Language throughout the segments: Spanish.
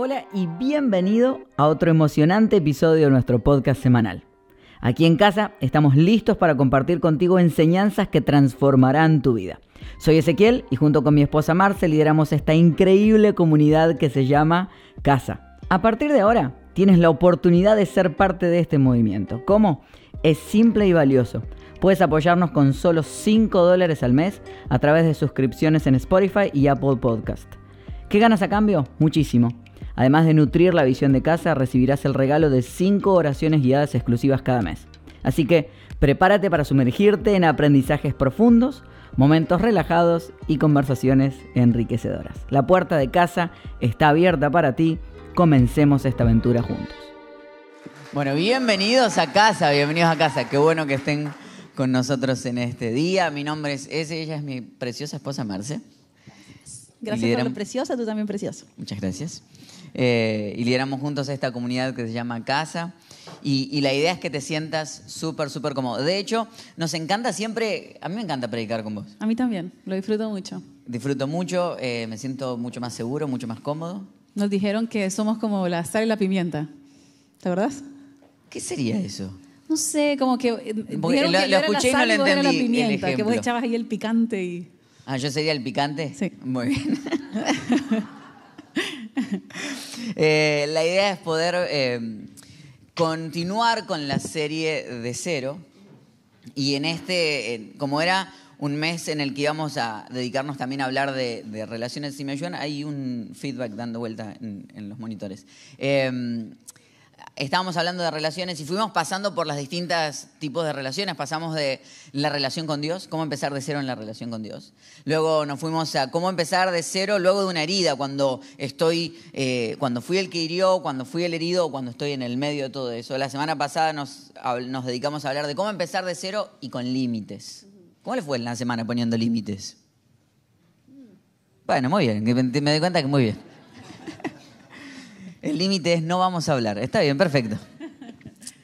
Hola y bienvenido a otro emocionante episodio de nuestro podcast semanal. Aquí en casa estamos listos para compartir contigo enseñanzas que transformarán tu vida. Soy Ezequiel y junto con mi esposa Marce lideramos esta increíble comunidad que se llama Casa. A partir de ahora tienes la oportunidad de ser parte de este movimiento. ¿Cómo? Es simple y valioso. Puedes apoyarnos con solo 5 dólares al mes a través de suscripciones en Spotify y Apple Podcast. ¿Qué ganas a cambio? Muchísimo. Además de nutrir la visión de casa, recibirás el regalo de 5 oraciones guiadas exclusivas cada mes. Así que prepárate para sumergirte en aprendizajes profundos, momentos relajados y conversaciones enriquecedoras. La puerta de casa está abierta para ti. Comencemos esta aventura juntos. Bueno, bienvenidos a casa, bienvenidos a casa. Qué bueno que estén con nosotros en este día. Mi nombre es Ese, ella es mi preciosa esposa Marce. Gracias por lo preciosa, tú también precioso. Muchas gracias. Eh, y lideramos juntos esta comunidad que se llama Casa. Y, la idea es que te sientas súper, súper cómodo. De hecho, nos encanta siempre, a mí me encanta predicar con vos. A mí también, lo disfruto mucho. Disfruto mucho, eh, me siento mucho más seguro, mucho más cómodo. Nos dijeron que somos como la sal y la pimienta. ¿Te acordás? ¿Qué sería eso? No sé, como que. Eh, lo, que lo escuché y no lo entendí. la pimienta, que vos echabas ahí el picante y. Ah, yo sería el picante. Sí. Muy bien. Eh, la idea es poder eh, continuar con la serie de cero. Y en este, como era un mes en el que íbamos a dedicarnos también a hablar de, relaciones, si me hay un feedback dando vuelta en, los monitores. Estábamos hablando de relaciones y fuimos pasando por las distintas tipos de relaciones. Pasamos de la relación con Dios, cómo empezar de cero en la relación con Dios. Luego nos fuimos a cómo empezar de cero luego de una herida, cuando estoy, eh, cuando fui el que hirió, cuando fui el herido, cuando estoy en el medio de todo eso. La semana pasada nos, nos dedicamos a hablar de cómo empezar de cero y con límites. ¿Cómo le fue la semana poniendo límites? Bueno, muy bien, me doy cuenta que muy bien. El límite es no vamos a hablar. Está bien, perfecto.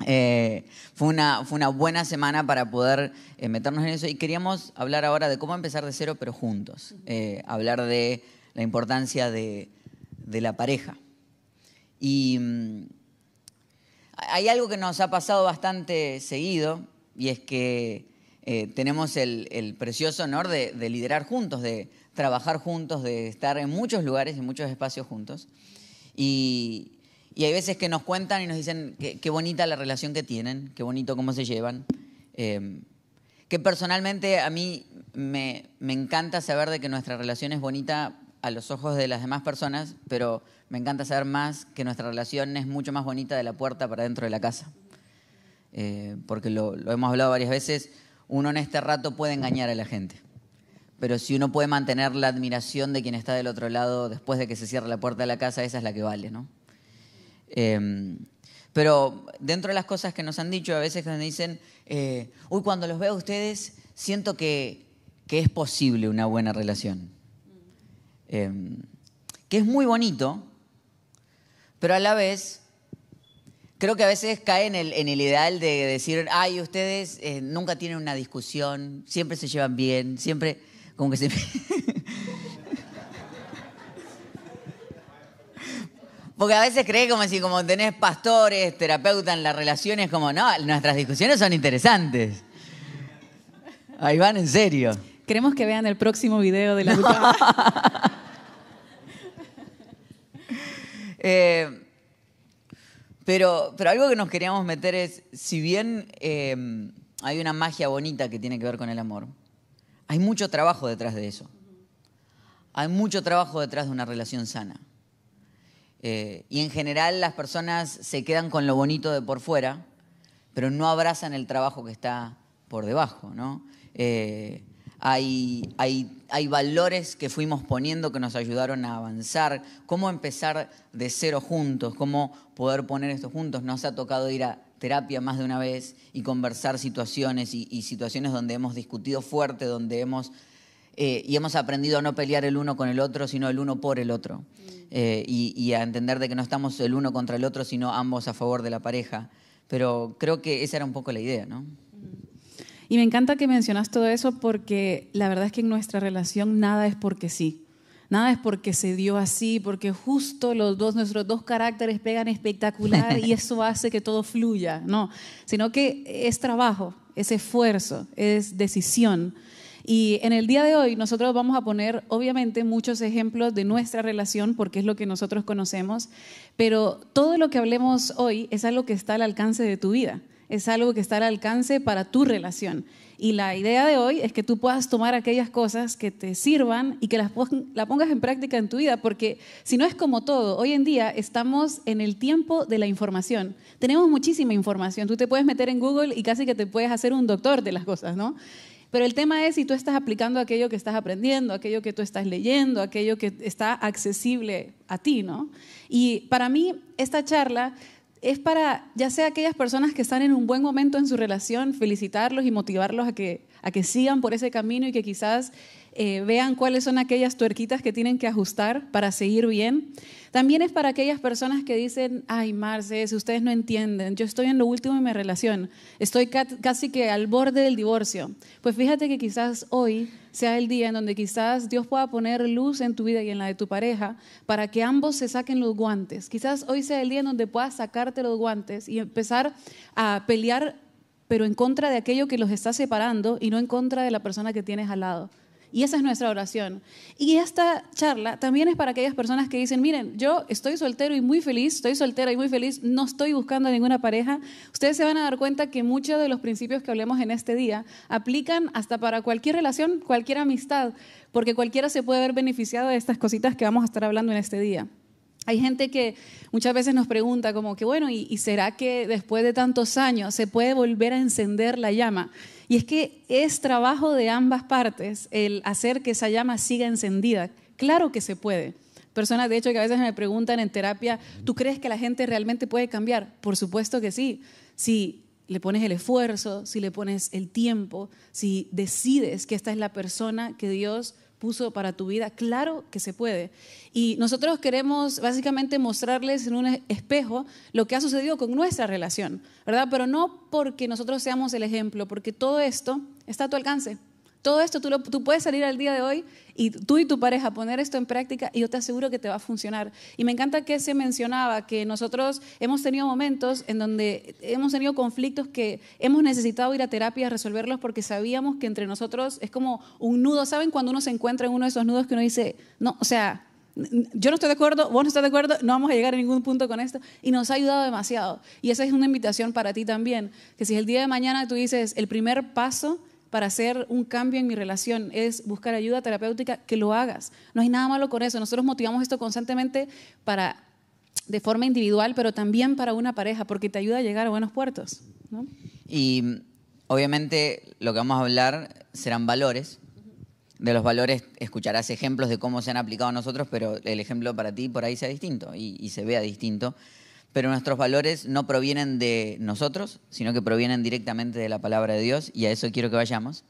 Eh, fue, una, fue una buena semana para poder eh, meternos en eso y queríamos hablar ahora de cómo empezar de cero, pero juntos. Eh, hablar de la importancia de, la pareja. Y mm, hay algo que nos ha pasado bastante seguido y es que tenemos el, precioso honor de, de liderar juntos, de trabajar juntos, de estar en muchos lugares y muchos espacios juntos. Y, hay veces que nos cuentan y nos dicen qué bonita la relación que tienen, qué bonito cómo se llevan. Eh, que personalmente a mí me, encanta saber de que nuestra relación es bonita a los ojos de las demás personas, pero me encanta saber más que nuestra relación es mucho más bonita de la puerta para dentro de la casa. Eh, porque lo, lo hemos hablado varias veces, uno en este rato puede engañar a la gente pero si uno puede mantener la admiración de quien está del otro lado después de que se cierre la puerta de la casa, esa es la que vale, ¿no? Em, pero dentro de las cosas que nos han dicho, a veces nos dicen, eh, uy, cuando los veo a ustedes, siento que, es posible una buena relación. Em, que es muy bonito, pero a la vez creo que a veces cae en el, en el ideal de decir, ay, ustedes eh, nunca tienen una discusión, siempre se llevan bien, siempre como que se... Porque a veces cree como si como tenés pastores, terapeutas en las relaciones, como, no, nuestras discusiones son interesantes. Ahí van en serio. Queremos que vean el próximo video de la eh, pero, pero algo que nos queríamos meter es, si bien eh, hay una magia bonita que tiene que ver con el amor, hay mucho trabajo detrás de eso. Hay mucho trabajo detrás de una relación sana. Eh, y en general las personas se quedan con lo bonito de por fuera, pero no abrazan el trabajo que está por debajo. ¿no? Eh, hay, hay, hay, valores que fuimos poniendo que nos ayudaron a avanzar. Cómo empezar de cero juntos, cómo poder poner esto juntos. Nos ha tocado ir a terapia más de una vez y conversar situaciones y, situaciones donde hemos discutido fuerte, donde hemos, eh, y hemos aprendido a no pelear el uno con el otro, sino el uno por el otro. Mm. Eh, y, a entender de que no estamos el uno contra el otro, sino ambos a favor de la pareja. Pero creo que esa era un poco la idea, ¿no? Mm. Y me encanta que mencionas todo eso porque la verdad es que en nuestra relación nada es porque sí. Nada es porque se dio así, porque justo los dos, nuestros dos caracteres pegan espectacular y eso hace que todo fluya. No, sino que es trabajo, es esfuerzo, es decisión. Y en el día de hoy nosotros vamos a poner obviamente muchos ejemplos de nuestra relación porque es lo que nosotros conocemos, pero todo lo que hablemos hoy es algo que está al alcance de tu vida, es algo que está al alcance para tu relación. Y la idea de hoy es que tú puedas tomar aquellas cosas que te sirvan y que las la pongas en práctica en tu vida, porque si no es como todo, hoy en día estamos en el tiempo de la información. Tenemos muchísima información. Tú te puedes meter en Google y casi que te puedes hacer un doctor de las cosas, ¿no? Pero el tema es si tú estás aplicando aquello que estás aprendiendo, aquello que tú estás leyendo, aquello que está accesible a ti, ¿no? Y para mí esta charla es para, ya sea aquellas personas que están en un buen momento en su relación, felicitarlos y motivarlos a que, a que sigan por ese camino y que quizás eh, vean cuáles son aquellas tuerquitas que tienen que ajustar para seguir bien. También es para aquellas personas que dicen, ay, Marce, si ustedes no entienden, yo estoy en lo último en mi relación, estoy casi que al borde del divorcio. Pues fíjate que quizás hoy sea el día en donde quizás Dios pueda poner luz en tu vida y en la de tu pareja para que ambos se saquen los guantes. Quizás hoy sea el día en donde puedas sacarte los guantes y empezar a pelear pero en contra de aquello que los está separando y no en contra de la persona que tienes al lado. Y esa es nuestra oración. Y esta charla también es para aquellas personas que dicen, miren, yo estoy soltero y muy feliz, estoy soltera y muy feliz, no estoy buscando ninguna pareja. Ustedes se van a dar cuenta que muchos de los principios que hablemos en este día aplican hasta para cualquier relación, cualquier amistad, porque cualquiera se puede ver beneficiado de estas cositas que vamos a estar hablando en este día. Hay gente que muchas veces nos pregunta como que, bueno, ¿y, será que después de tantos años se puede volver a encender la llama? Y es que es trabajo de ambas partes el hacer que esa llama siga encendida. Claro que se puede. Personas, de hecho, que a veces me preguntan en terapia, ¿tú crees que la gente realmente puede cambiar? Por supuesto que sí. Si le pones el esfuerzo, si le pones el tiempo, si decides que esta es la persona que Dios puso para tu vida, claro que se puede. Y nosotros queremos básicamente mostrarles en un espejo lo que ha sucedido con nuestra relación, ¿verdad? Pero no porque nosotros seamos el ejemplo, porque todo esto está a tu alcance. Todo esto tú, puedes salir al día de hoy y tú y tu pareja poner esto en práctica y yo te aseguro que te va a funcionar. Y me encanta que se mencionaba que nosotros hemos tenido momentos en donde hemos tenido conflictos que hemos necesitado ir a terapia a resolverlos porque sabíamos que entre nosotros es como un nudo. ¿Saben cuando uno se encuentra en uno de esos nudos que uno dice, no, o sea, yo no estoy de acuerdo, vos no estás de acuerdo, no vamos a llegar a ningún punto con esto. Y nos ha ayudado demasiado. Y esa es una invitación para ti también, que si el día de mañana tú dices, el primer paso para hacer un cambio en mi relación es buscar ayuda terapéutica, que lo hagas. No hay nada malo con eso. Nosotros motivamos esto constantemente para de forma individual, pero también para una pareja, porque te ayuda a llegar a buenos puertos. Y obviamente lo que vamos a hablar serán valores. De los valores escucharás ejemplos de cómo se han aplicado a nosotros, pero el ejemplo para ti por ahí sea distinto y, y se vea distinto pero nuestros valores no provienen de nosotros, sino que provienen directamente de la palabra de Dios, y a eso quiero que vayamos.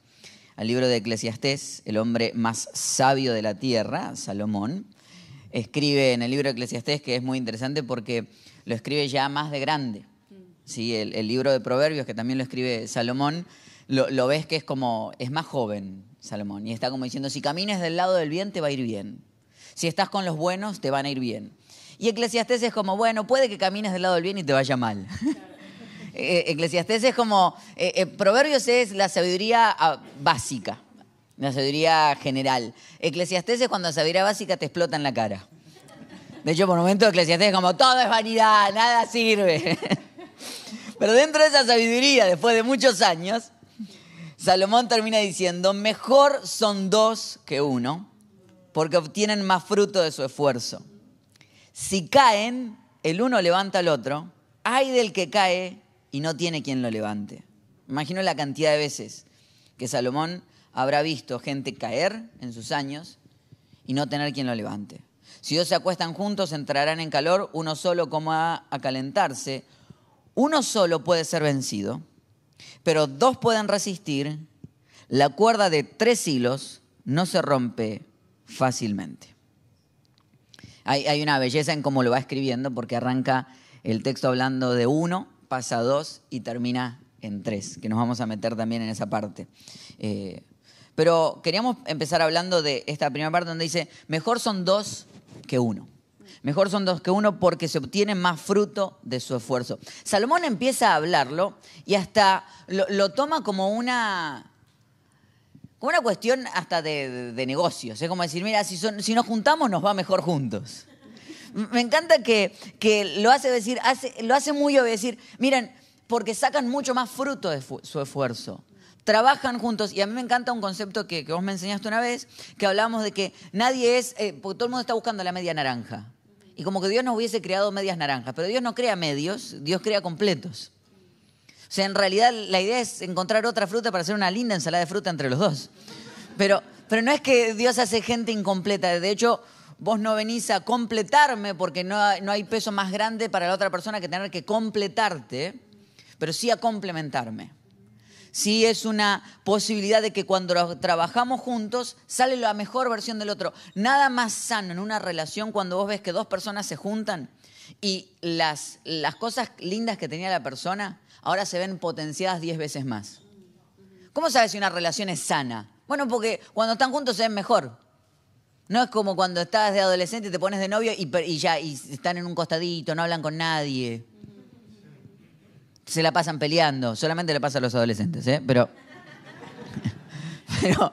Al libro de Eclesiastés, el hombre más sabio de la tierra, Salomón, escribe en el libro de Eclesiastés, que es muy interesante porque lo escribe ya más de grande. ¿sí? El, libro de Proverbios, que también lo escribe Salomón, lo, lo, ves que es como, es más joven Salomón, y está como diciendo, si camines del lado del bien, te va a ir bien. Si estás con los buenos, te van a ir bien. Y Eclesiastés es como, bueno, puede que camines del lado del bien y te vaya mal. Eh, Eclesiastés es como, eh, eh, Proverbios es la sabiduría ah, básica, la sabiduría general. Eclesiastés es cuando la sabiduría básica te explota en la cara. De hecho, por momento Eclesiastés es como, todo es vanidad, nada sirve. Pero dentro de esa sabiduría, después de muchos años, Salomón termina diciendo, mejor son dos que uno, porque obtienen más fruto de su esfuerzo. Si caen, el uno levanta al otro, hay del que cae y no tiene quien lo levante. Imagino la cantidad de veces que Salomón habrá visto gente caer en sus años y no tener quien lo levante. Si dos se acuestan juntos, entrarán en calor, uno solo como a, a calentarse. Uno solo puede ser vencido, pero dos pueden resistir. La cuerda de tres hilos no se rompe fácilmente. Hay, una belleza en cómo lo va escribiendo porque arranca el texto hablando de uno, pasa dos y termina en tres, que nos vamos a meter también en esa parte. Eh, Pero queríamos empezar hablando de esta primera parte donde dice, mejor son dos que uno. Mejor son dos que uno porque se obtiene más fruto de su esfuerzo. Salomón empieza a hablarlo y hasta lo, toma como una, una cuestión hasta de, negocios. Es como decir, mira, si, nos juntamos nos va mejor juntos. Me encanta que, que lo hace decir, hace- lo hace muy obvio decir, miren, porque sacan mucho más fruto de su esfuerzo. Trabajan juntos y a mí me encanta un concepto que, que vos me enseñaste una vez, que hablamos de que nadie es, eh, porque todo el mundo está buscando la media naranja. Y como que Dios nos hubiese creado medias naranjas, pero Dios no crea medios, Dios crea completos. O sea, en realidad la idea es encontrar otra fruta para hacer una linda ensalada de fruta entre los dos. Pero, pero no es que Dios hace gente incompleta. De hecho, vos no venís a completarme porque no no hay peso más grande para la otra persona que tener que completarte, pero sí a complementarme. Sí es una posibilidad de que cuando trabajamos juntos sale la mejor versión del otro. Nada más sano en una relación cuando vos ves que dos personas se juntan y las, las cosas lindas que tenía la persona ahora se ven potenciadas diez veces más. ¿Cómo sabes si una relación es sana? Bueno, porque cuando están juntos se ven mejor. No es como cuando estás de adolescente te pones de novio y, y ya y están en un costadito, no hablan con nadie. Se la pasan peleando. Solamente le pasa a los adolescentes, ¿eh? Pero. Pero.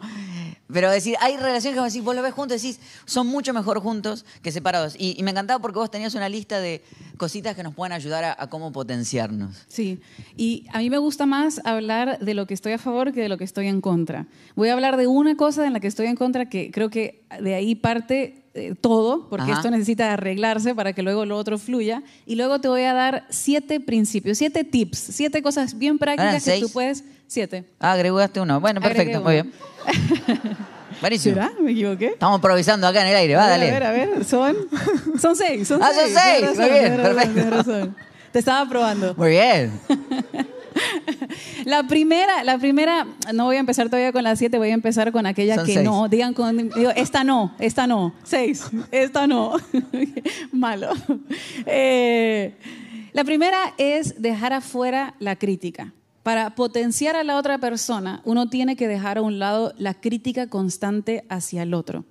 Pero decir, hay relaciones que vos decís, vos lo ves juntos y decís, son mucho mejor juntos que separados. Y, y me encantaba porque vos tenías una lista de cositas que nos pueden ayudar a, a cómo potenciarnos. Sí, y a mí me gusta más hablar de lo que estoy a favor que de lo que estoy en contra. Voy a hablar de una cosa en la que estoy en contra que creo que de ahí parte eh, todo, porque Ajá. esto necesita arreglarse para que luego lo otro fluya. Y luego te voy a dar siete principios, siete tips, siete cosas bien prácticas que tú puedes... Siete. Ah, agregaste uno. Bueno, Agregué perfecto, muy bien. Buenísimo. ¿Será? ¿Me equivoqué? Estamos improvisando acá en el aire, va, a ver, dale. A ver, a ver, son, son seis. Son Ah, son seis. seis. Tienes Muy razón, bien, razón, perfecto. razón. Te estaba probando. Muy bien. La primera, la primera, no voy a empezar todavía con las siete, voy a empezar con aquella Son que seis. no. Digan con, digo, esta no, esta no. Seis, esta no. Malo. Eh, la primera es dejar afuera la crítica. Para potenciar a la otra persona, uno tiene que dejar a un lado la crítica constante hacia el otro.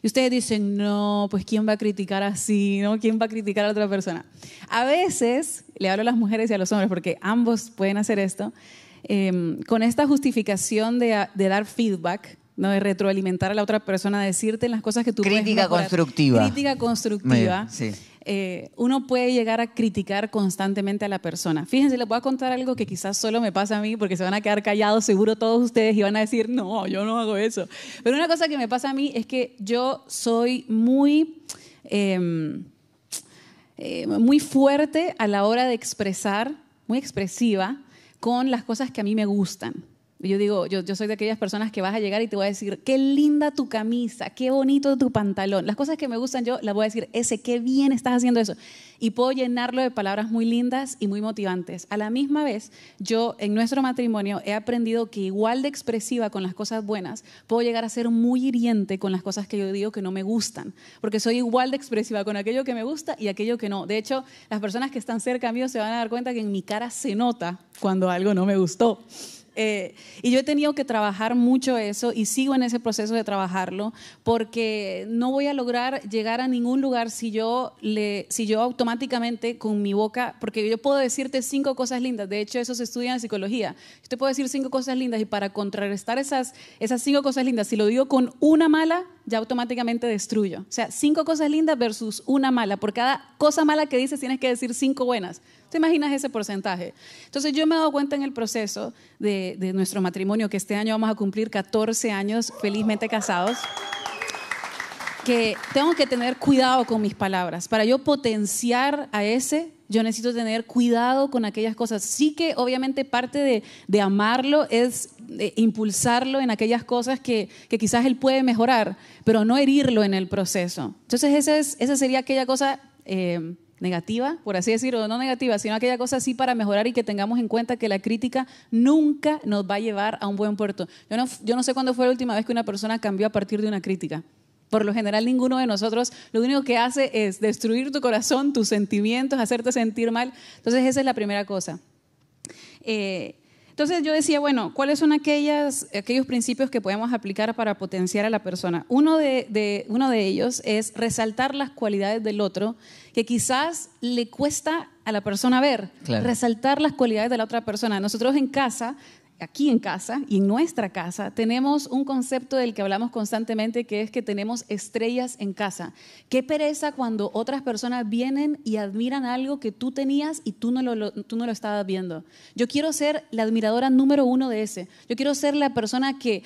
Y ustedes dicen, no, pues ¿quién va a criticar así? ¿no? ¿Quién va a criticar a otra persona? A veces, le hablo a las mujeres y a los hombres, porque ambos pueden hacer esto, eh, con esta justificación de, de dar feedback, ¿no? de retroalimentar a la otra persona, decirte las cosas que tú puedes Crítica mejorar. constructiva. Crítica constructiva. sí. Eh, uno puede llegar a criticar constantemente a la persona. Fíjense, les voy a contar algo que quizás solo me pasa a mí, porque se van a quedar callados seguro todos ustedes y van a decir, no, yo no hago eso. Pero una cosa que me pasa a mí es que yo soy muy... em, eh, muy fuerte a la hora de expresar, muy expresiva, con las cosas que a mí me gustan. Yo digo, yo, soy de aquellas personas que vas a llegar y te voy a decir, qué linda tu camisa, qué bonito tu pantalón. Las cosas que me gustan yo las voy a decir, ese, qué bien estás haciendo eso. Y puedo llenarlo de palabras muy lindas y muy motivantes. A la misma vez, yo en nuestro matrimonio he aprendido que igual de expresiva con las cosas buenas, puedo llegar a ser muy hiriente con las cosas que yo digo que no me gustan. Porque soy igual de expresiva con aquello que me gusta y aquello que no. De hecho, las personas que están cerca mío se van a dar cuenta que en mi cara se nota cuando algo no me gustó. Eh, y yo he tenido que trabajar mucho eso y sigo en ese proceso de trabajarlo porque no voy a lograr llegar a ningún lugar si yo, le, si yo automáticamente con mi boca, porque yo puedo decirte cinco cosas lindas, de hecho eso se estudia en psicología, yo te puedo decir cinco cosas lindas y para contrarrestar esas, esas cinco cosas lindas, si lo digo con una mala, ya automáticamente destruyo. O sea, cinco cosas lindas versus una mala. Por cada cosa mala que dices tienes que decir cinco buenas. ¿Te imaginas ese porcentaje? Entonces yo me he dado cuenta en el proceso de, de nuestro matrimonio, que este año vamos a cumplir 14 años felizmente casados, que tengo que tener cuidado con mis palabras. Para yo potenciar a ese, yo necesito tener cuidado con aquellas cosas. Sí que obviamente parte de, de amarlo es de impulsarlo en aquellas cosas que, que quizás él puede mejorar, pero no herirlo en el proceso. Entonces esa, es, esa sería aquella cosa... eh, negativa, por así decirlo, no negativa, sino aquella cosa así para mejorar y que tengamos en cuenta que la crítica nunca nos va a llevar a un buen puerto. Yo no, yo no sé cuándo fue la última vez que una persona cambió a partir de una crítica. Por lo general, ninguno de nosotros lo único que hace es destruir tu corazón, tus sentimientos, hacerte sentir mal. Entonces, esa es la primera cosa. Eh, Entonces yo decía, bueno, ¿cuáles son aquellas, aquellos principios que podemos aplicar para potenciar a la persona? Uno de, uno de ellos es resaltar las cualidades del otro que quizás le cuesta a la persona ver, resaltar las cualidades de la otra persona. Nosotros en casa aquí en casa y en nuestra casa tenemos un concepto del que hablamos constantemente, que es que tenemos estrellas en casa. Qué pereza cuando otras personas vienen y admiran algo que tú tenías y tú no lo, tú no lo estabas viendo. Yo quiero ser la admiradora número uno de ese. Yo quiero ser la persona que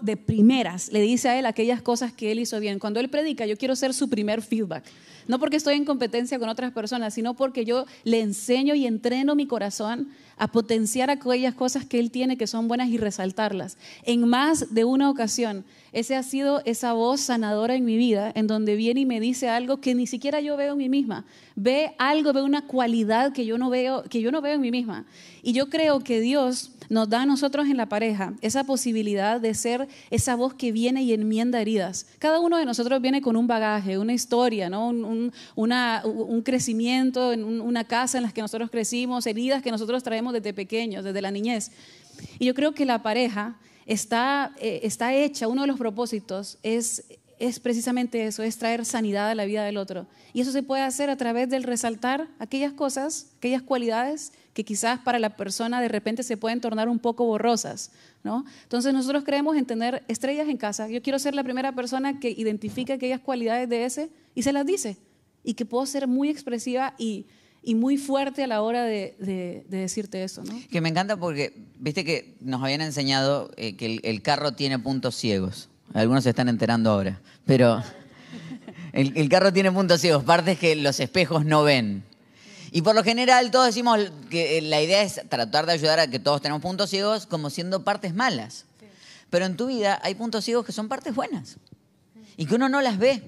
de primeras le dice a él aquellas cosas que él hizo bien. Cuando él predica, yo quiero ser su primer feedback. No porque estoy en competencia con otras personas, sino porque yo le enseño y entreno mi corazón a potenciar aquellas cosas que él tiene que son buenas y resaltarlas. En más de una ocasión, ese ha sido esa voz sanadora en mi vida, en donde viene y me dice algo que ni siquiera yo veo en mí misma. Ve algo, ve una cualidad que yo no veo, que yo no veo en mí misma. Y yo creo que Dios nos da a nosotros en la pareja esa posibilidad de ser esa voz que viene y enmienda heridas. Cada uno de nosotros viene con un bagaje, una historia, ¿no? un, un crecimiento, en una casa en la que nosotros crecimos, heridas que nosotros traemos desde pequeños, desde la niñez. Y yo creo que la pareja está, eh, está hecha, uno de los propósitos es es precisamente eso, es traer sanidad a la vida del otro. Y eso se puede hacer a través del resaltar aquellas cosas, aquellas cualidades que quizás para la persona de repente se pueden tornar un poco borrosas, ¿no? Entonces nosotros creemos en tener estrellas en casa. Yo quiero ser la primera persona que identifique aquellas cualidades de ese y se las dice. Y que puedo ser muy expresiva y, muy fuerte a la hora de, decirte eso, ¿no? Que me encanta porque, viste que nos habían enseñado eh, que el, carro tiene puntos ciegos. Algunos se están enterando ahora. Pero el, el carro tiene puntos ciegos, partes que los espejos no ven. Y por lo general todos decimos que la idea es tratar de ayudar a que todos tenemos puntos ciegos como siendo partes malas. Pero en tu vida hay puntos ciegos que son partes buenas y que uno no las ve.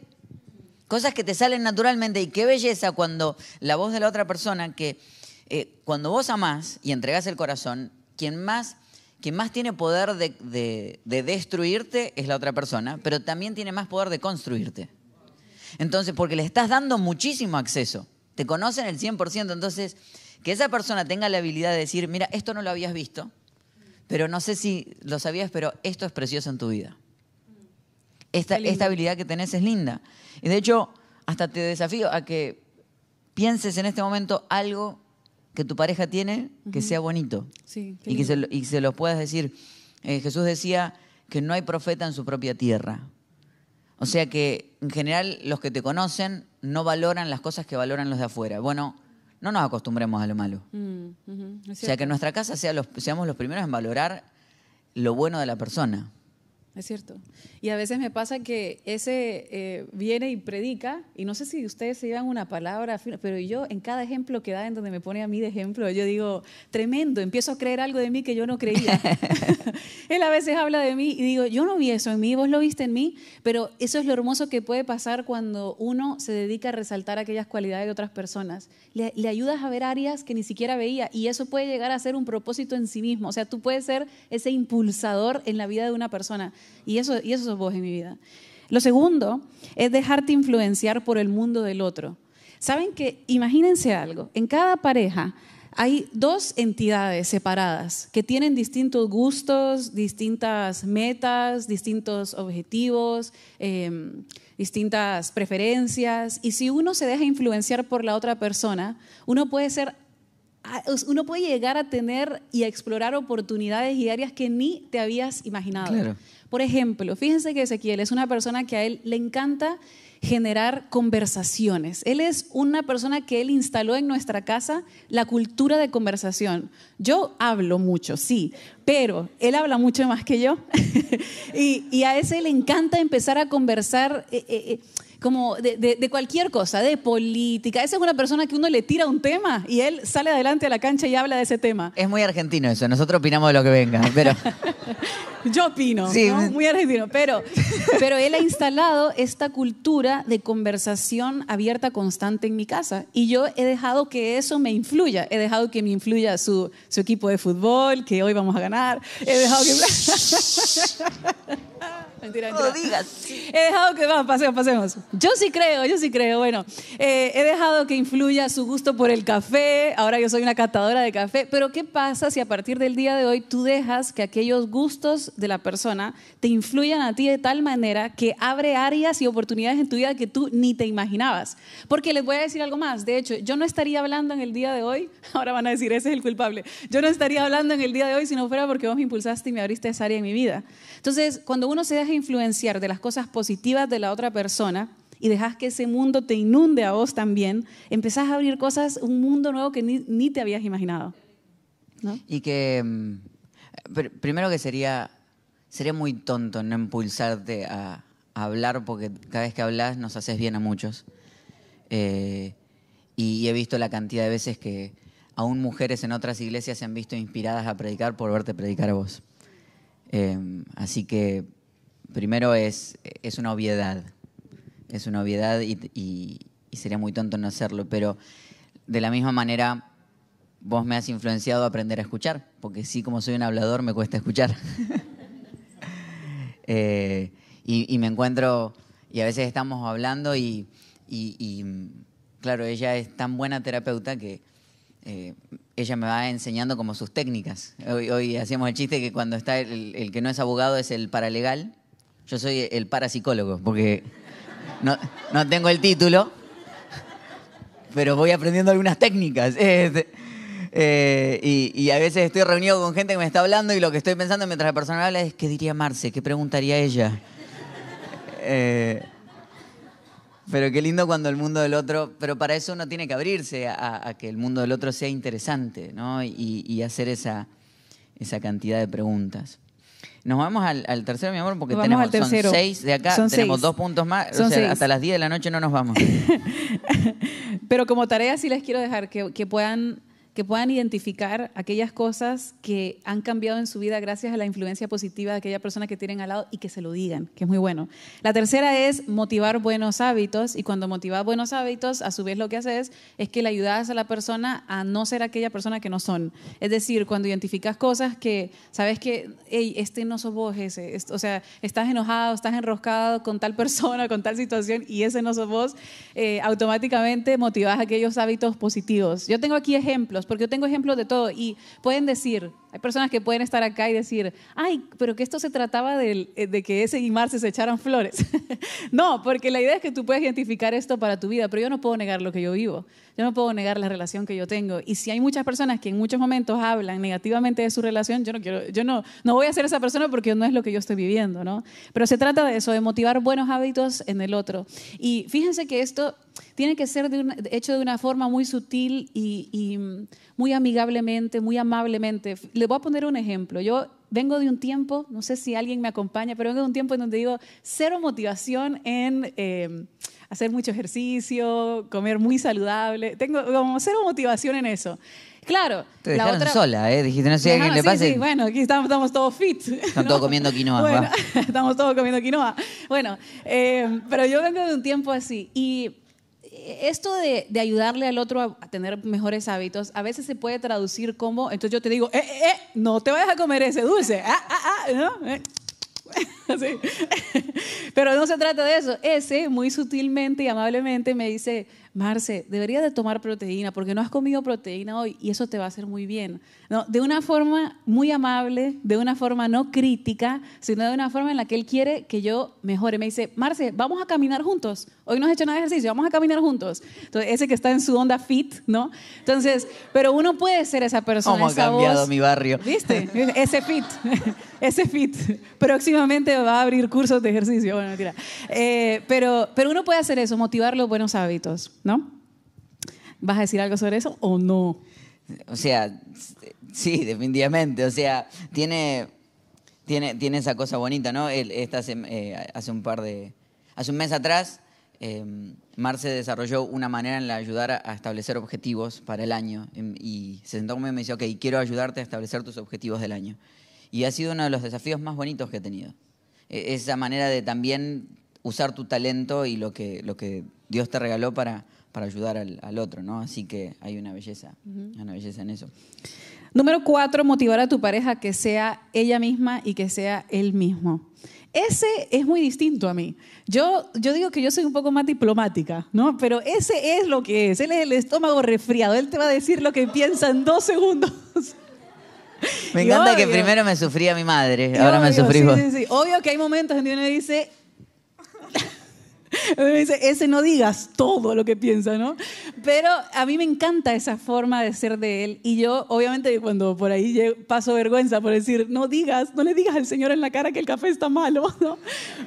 Cosas que te salen naturalmente y qué belleza cuando la voz de la otra persona, que eh, cuando vos amás y entregás el corazón, quien más, quien más tiene poder de, de destruirte es la otra persona, pero también tiene más poder de construirte. Entonces, porque le estás dando muchísimo acceso te conocen el 100%, entonces que esa persona tenga la habilidad de decir, mira, esto no lo habías visto, pero no sé si lo sabías, pero esto es precioso en tu vida. Esta, esta habilidad que tenés es linda. Y de hecho, hasta te desafío a que pienses en este momento algo que tu pareja tiene que sea bonito y, que se, y se lo puedas decir. Eh, Jesús decía que no hay profeta en su propia tierra. O sea que en general los que te conocen no valoran las cosas que valoran los de afuera. Bueno, no nos acostumbremos a lo malo. Mm, o sea que en nuestra casa seamos los primeros en valorar lo bueno de la persona. Es cierto. Y a veces me pasa que ese eh, viene y predica, y no sé si ustedes se llevan una palabra, pero yo en cada ejemplo que da, en donde me pone a mí de ejemplo, yo digo, tremendo, empiezo a creer algo de mí que yo no creía. Él a veces habla de mí y digo, yo no vi eso en mí, vos lo viste en mí, pero eso es lo hermoso que puede pasar cuando uno se dedica a resaltar aquellas cualidades de otras personas. Le, le ayudas a ver áreas que ni siquiera veía, y eso puede llegar a ser un propósito en sí mismo. O sea, tú puedes ser ese impulsador en la vida de una persona. Y eso, y eso sos vos en mi vida. Lo segundo es dejarte influenciar por el mundo del otro. Saben que, imagínense algo, en cada pareja hay dos entidades separadas que tienen distintos gustos, distintas metas, distintos objetivos, em, distintas preferencias. Y si uno se deja influenciar por la otra persona, uno puede ser uno puede llegar a tener y a explorar oportunidades y áreas que ni te habías imaginado. Claro. Por ejemplo, fíjense que Ezequiel es una persona que a él le encanta generar conversaciones. Él es una persona que él instaló en nuestra casa la cultura de conversación. Yo hablo mucho, sí, pero él habla mucho más que yo. y, a ese le encanta empezar a conversar. Eh, eh, eh, como de, cualquier cosa, de política. Esa es una persona que uno le tira un tema y él sale adelante a la cancha y habla de ese tema. Es muy argentino eso, nosotros opinamos de lo que venga, pero... Yo opino, sí. muy argentino, pero, pero él ha instalado esta cultura de conversación abierta constante en mi casa y yo he dejado que eso me influya, he dejado que me influya su, su equipo de fútbol, que hoy vamos a ganar, he dejado que... Mentira, No mentira. digas. He dejado que, vamos, pasemos, pasemos. Yo sí creo, yo sí creo. Bueno, eh, he dejado que influya su gusto por el café. Ahora yo soy una catadora de café. Pero ¿qué pasa si a partir del día de hoy tú dejas que aquellos gustos de la persona te influyan a ti de tal manera que abre áreas y oportunidades en tu vida que tú ni te imaginabas? Porque les voy a decir algo más. De hecho, yo no estaría hablando en el día de hoy. Ahora van a decir, ese es el culpable. Yo no estaría hablando en el día de hoy si no fuera porque vos me impulsaste y me abriste esa área en mi vida. Entonces, cuando uno se deja influenciar de las cosas positivas de la otra persona y dejas que ese mundo te inunde a vos también, empezás a abrir cosas, un mundo nuevo que ni, te habías imaginado. ¿no? Y que mm, pr- primero que sería, sería muy tonto no impulsarte a, a hablar porque cada vez que hablas nos haces bien a muchos. Eh, y he visto la cantidad de veces que aún mujeres en otras iglesias se han visto inspiradas a predicar por verte predicar a vos. Eh, así que primero es, es una obviedad. Es una obviedad y, sería muy tonto no hacerlo. Pero de la misma manera, vos me has influenciado a aprender a escuchar, porque sí, como soy un hablador, me cuesta escuchar. Eh, y, me encuentro, y a veces estamos hablando y, claro, ella es tan buena terapeuta que eh, ella me va enseñando como sus técnicas. Hoy, hoy hacíamos el chiste que cuando está el, el que no es abogado es el paralegal, yo soy el parapsicólogo, porque no, no tengo el título, pero voy aprendiendo algunas técnicas. Eh, y, y a veces estoy reunido con gente que me está hablando y lo que estoy pensando mientras la persona habla es qué diría Marce, qué preguntaría ella. Eh, pero qué lindo cuando el mundo del otro, pero para eso uno tiene que abrirse a, a que el mundo del otro sea interesante, ¿no? Y, y hacer esa, esa cantidad de preguntas. Nos vamos al, al tercero, mi amor, porque Nos tenemos al son seis de acá, Son tenemos seis. dos puntos más, o sea, seis. hasta las 10 de la noche no nos vamos. Pero como tarea sí les quiero dejar que, que puedan, que puedan identificar aquellas cosas que han cambiado en su vida gracias a la influencia positiva de aquella persona que tienen al lado y que se lo digan, que es muy bueno. La tercera es motivar buenos hábitos y cuando motivas buenos hábitos, a su vez lo que haces es que le ayudas a la persona a no ser aquella persona que no son. Es decir, cuando identificas cosas que sabes que, hey, este no sos vos ese, es- o sea, estás enojado, estás enroscado con tal persona, con tal situación y ese no sos vos, eh, automáticamente motivas aquellos hábitos positivos. Yo tengo aquí ejemplos, porque yo tengo ejemplos de todo y pueden decir, hay personas que pueden estar acá y decir, ay, pero que esto se trataba del- eh, de, que ese y Marce se echaran flores. no, porque la idea es que tú puedes identificar esto para tu vida, pero yo no puedo negar lo que yo vivo, yo no puedo negar la relación que yo tengo. Y si hay muchas personas que en muchos momentos hablan negativamente de su relación, yo no quiero, yo no, no voy a ser esa persona porque no es lo que yo estoy viviendo, ¿no? Pero se trata de eso, de motivar buenos hábitos en el otro. Y fíjense que esto tiene que ser de hecho de una forma muy sutil y, y, mm, muy amigablemente, muy amablemente. Le voy a poner un ejemplo. Yo vengo de un tiempo, no sé si alguien me acompaña, pero vengo de un tiempo en donde digo cero motivación en eh, hacer mucho ejercicio, comer muy saludable. Tengo como cero motivación en eso. Claro, Te la dejaron otra... sola, ¿eh? Dijiste, no sé a quién le sí, pase. sí, bueno, aquí estamos, estamos todos fit. Están todos comiendo quinoa, Bueno, estamos todos comiendo quinoa. Bueno, eh, pero yo vengo de un tiempo así y esto de, de ayudarle al otro a, tener mejores hábitos a veces se puede traducir como, entonces yo te digo, eh, eh, eh, no te vayas a comer ese dulce, ah, ah, ah, ¿no? Eh. Así. Pero no se trata de eso. Ese, muy sutilmente y amablemente, me dice, Marce, deberías de tomar proteína porque no has comido proteína hoy y eso te va a hacer muy bien. No, de una forma muy amable, de una forma no crítica, sino de una forma en la que él quiere que yo mejore. Me dice, Marce, vamos a caminar juntos. Hoy no has hecho nada de ejercicio, vamos a caminar juntos. Entonces, ese que está en su onda fit, ¿no? Entonces, pero uno puede ser esa persona. ¿Cómo ha cambiado voz. mi barrio? ¿Viste? Ese fit, ese fit. Próximamente va a abrir cursos de ejercicio. Bueno, mentira. Eh, pero, pero uno puede hacer eso, motivar los buenos hábitos, ¿no? ¿Vas a decir algo sobre eso o no? O sea, sí, definitivamente. O sea, tiene, tiene, tiene esa cosa bonita, ¿no? Esta sem- eh, hace un par de. Hace un mes atrás, eh, Marce desarrolló una manera en la ayudar a, establecer objetivos para el año. em, Y se sentó conmigo y me dice, ok, quiero ayudarte a establecer tus objetivos del año. Y ha sido uno de los desafíos más bonitos que he tenido. E- Esa manera de también usar tu talento y lo que, lo que Dios te regaló para, para ayudar al, al otro, ¿no? Así que hay una belleza, una belleza en eso. Número cuatro, motivar a tu pareja que sea ella misma y que sea él mismo. Ese es muy distinto a mí. Yo, yo digo que yo soy un poco más diplomática, ¿no? Pero ese es lo que es. Él es el estómago resfriado. Él te va a decir lo que piensa en dos segundos. Me encanta que primero me sufría mi madre, Y ahora me obvio, sufrí sí, vos. sí, sí. Obvio que hay momentos en que uno dice, dice, ese no digas todo lo que piensa, ¿no? Pero a mí me encanta esa forma de ser de él. Y yo, obviamente, cuando por ahí paso vergüenza por decir, no digas, no le digas al Señor en la cara que el café está malo, ¿no?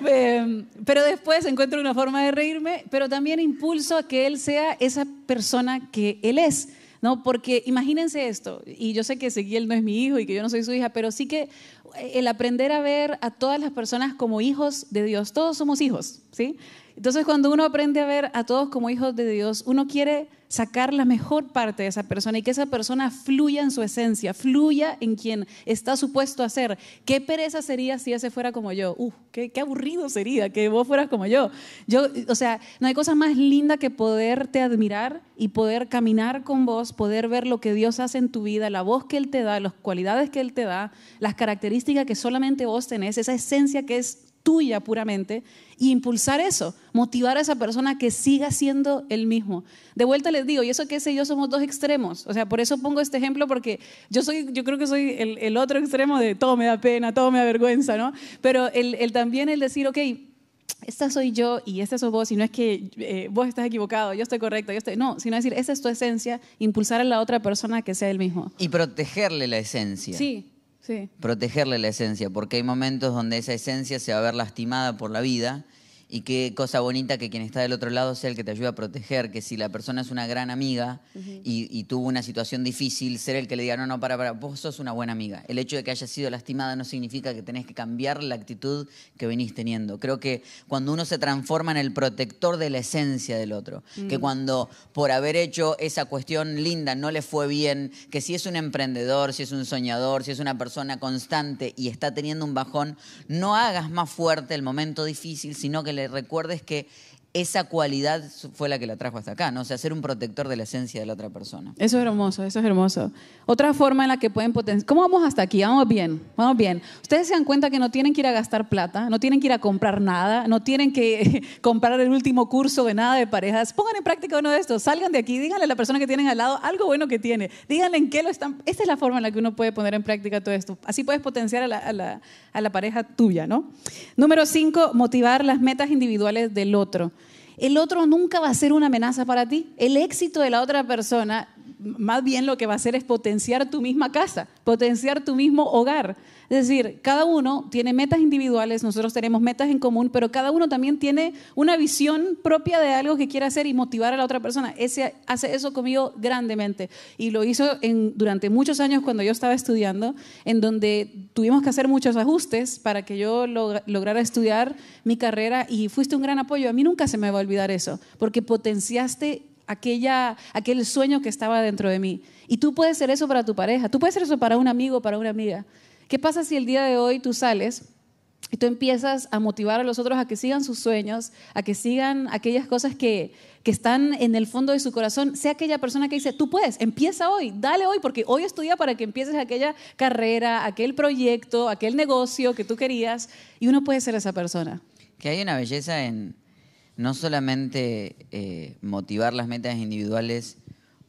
Eh, pero después encuentro una forma de reírme, pero también impulso a que él sea esa persona que él es. ¿No? Porque imagínense esto, y yo sé que Ezequiel no es mi hijo y que yo no soy su hija, pero sí que el aprender a ver a todas las personas como hijos de Dios, todos somos hijos, ¿sí? Entonces cuando uno aprende a ver a todos como hijos de Dios, uno quiere sacar la mejor parte de esa persona y que esa persona fluya en su esencia, fluya en quien está supuesto a ser. Qué pereza sería si ese fuera como yo. Uf, qué, qué aburrido sería que vos fueras como yo. Yo, o sea, no hay cosa más linda que poderte admirar y poder caminar con vos, poder ver lo que Dios hace en tu vida, la voz que Él te da, las cualidades que Él te da, las características que solamente vos tenés, esa esencia que es tuya puramente, y impulsar eso, motivar a esa persona que siga siendo el mismo. De vuelta les digo, y eso que y yo somos dos extremos, o sea, por eso pongo este ejemplo, porque yo soy, yo creo que soy el, el otro extremo de todo me da pena, todo me da vergüenza, ¿no? Pero el, el también el decir, ok, esta soy yo y esta sos vos, y no es que eh, vos estás equivocado, yo estoy correcto, yo estoy, no, sino decir, esa es tu esencia, impulsar a la otra persona que sea el mismo. Y protegerle la esencia. Sí, sí. Protegerle la esencia, porque hay momentos donde esa esencia se va a ver lastimada por la vida y qué cosa bonita que quien está del otro lado sea el que te ayude a proteger, que si la persona es una gran amiga y, y tuvo una situación difícil, ser el que le diga, no, no, para, para, vos sos una buena amiga. El hecho de que haya sido lastimada no significa que tenés que cambiar la actitud que venís teniendo. Creo que cuando uno se transforma en el protector de la esencia del otro, que cuando por haber hecho esa cuestión linda no le fue bien, que si es un emprendedor, si es un soñador, si es una persona constante y está teniendo un bajón, no hagas más fuerte el momento difícil, sino que le recuerdes que esa cualidad fue la que la trajo hasta acá, ¿no? O sea, ser un protector de la esencia de la otra persona. Eso es hermoso, eso es hermoso. Otra forma en la que pueden potenciar. ¿Cómo vamos hasta aquí? Vamos bien, vamos bien. Ustedes se dan cuenta que no tienen que ir a gastar plata, no tienen que ir a comprar nada, no tienen que comprar el último curso de nada de parejas. Pongan en práctica uno de estos, salgan de aquí, díganle a la persona que tienen al lado algo bueno que tiene, díganle en qué lo están. Esta es la forma en la que uno puede poner en práctica todo esto. Así puedes potenciar a la, a la, a la pareja tuya, ¿no? Número cinco, motivar las metas individuales del otro el otro nunca va a ser una amenaza para ti. El éxito de la otra persona, más bien lo que va a hacer es potenciar tu misma casa, potenciar tu mismo hogar. Es decir, cada uno tiene metas individuales, nosotros tenemos metas en común, pero cada uno también tiene una visión propia de algo que quiere hacer y motivar a la otra persona. Ese hace eso conmigo grandemente. Y lo hizo durante muchos años cuando yo estaba estudiando, en donde tuvimos que hacer muchos ajustes para que yo log- lograra estudiar mi carrera y fuiste un gran apoyo. A mí nunca se me va a olvidar eso, porque potenciaste aquella, aquel sueño que estaba dentro de mí. Y tú puedes ser eso para tu pareja, tú puedes ser eso para un amigo, para una amiga. ¿Qué pasa si el día de hoy tú sales y tú empiezas a motivar a los otros a que sigan sus sueños, a que sigan aquellas cosas que, que están en el fondo de su corazón? Sea aquella persona que dice, tú puedes, empieza hoy, dale hoy, porque hoy estudia para que empieces aquella carrera, aquel proyecto, aquel negocio que tú querías, y uno puede ser esa persona. Que hay una belleza en no solamente eh, motivar las metas individuales